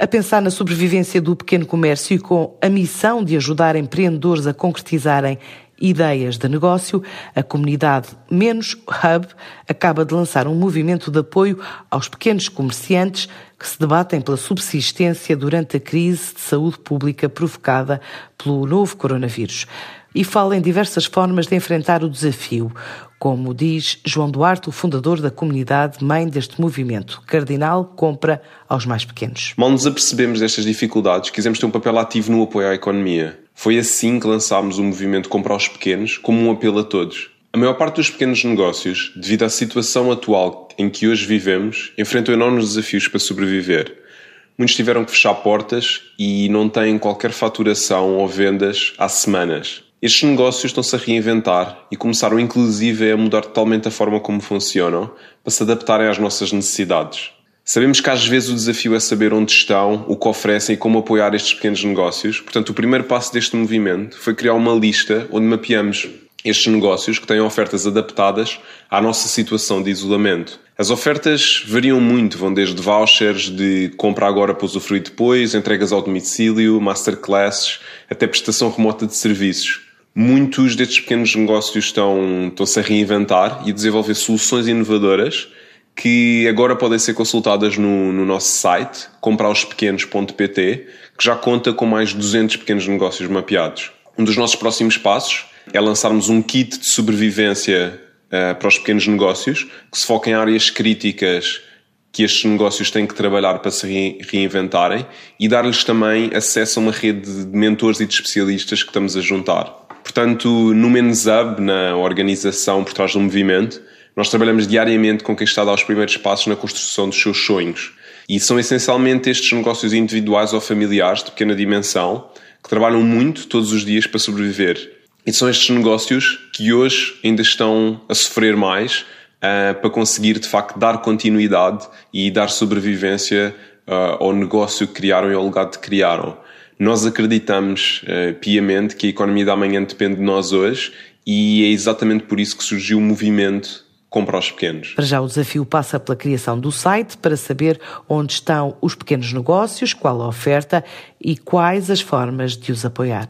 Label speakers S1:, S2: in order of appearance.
S1: A pensar na sobrevivência do pequeno comércio e com a missão de ajudar empreendedores a concretizarem ideias de negócio, a comunidade Menos Hub acaba de lançar um movimento de apoio aos pequenos comerciantes que se debatem pela subsistência durante a crise de saúde pública provocada pelo novo coronavírus. E fala em diversas formas de enfrentar o desafio, como diz João Duarte, o fundador da comunidade mãe deste movimento. Cardinal compra aos mais pequenos.
S2: Mal nos apercebemos destas dificuldades, quisemos ter um papel ativo no apoio à economia. Foi assim que lançámos o movimento Comprar aos Pequenos como um apelo a todos. A maior parte dos pequenos negócios, devido à situação atual em que hoje vivemos, enfrentam enormes desafios para sobreviver. Muitos tiveram que fechar portas e não têm qualquer faturação ou vendas há semanas. Estes negócios estão-se a reinventar e começaram inclusive a mudar totalmente a forma como funcionam para se adaptarem às nossas necessidades. Sabemos que às vezes o desafio é saber onde estão, o que oferecem e como apoiar estes pequenos negócios. Portanto, o primeiro passo deste movimento foi criar uma lista onde mapeamos estes negócios que têm ofertas adaptadas à nossa situação de isolamento. As ofertas variam muito, vão desde vouchers de compra agora para usufruir depois, entregas ao domicílio, masterclasses, até prestação remota de serviços. Muitos destes pequenos negócios estão, estão-se a reinventar e a desenvolver soluções inovadoras que agora podem ser consultadas no, no nosso site, comprarospequenos.pt, que já conta com mais de 200 pequenos negócios mapeados. Um dos nossos próximos passos é lançarmos um kit de sobrevivência uh, para os pequenos negócios, que se foca em áreas críticas que estes negócios têm que trabalhar para se re reinventarem e dar-lhes também acesso a uma rede de mentores e de especialistas que estamos a juntar. Portanto, no Men's Hub, na organização por trás do movimento, nós trabalhamos diariamente com quem está a dar os primeiros passos na construção dos seus sonhos. E são essencialmente estes negócios individuais ou familiares de pequena dimensão que trabalham muito todos os dias para sobreviver. E são estes negócios que hoje ainda estão a sofrer mais uh, para conseguir de facto dar continuidade e dar sobrevivência uh, ao negócio que criaram e ao legado que criaram. Nós acreditamos uh, piamente que a economia da manhã depende de nós hoje e é exatamente por isso que surgiu o movimento compra aos pequenos.
S1: Para já o desafio passa pela criação do site para saber onde estão os pequenos negócios, qual a oferta e quais as formas de os apoiar.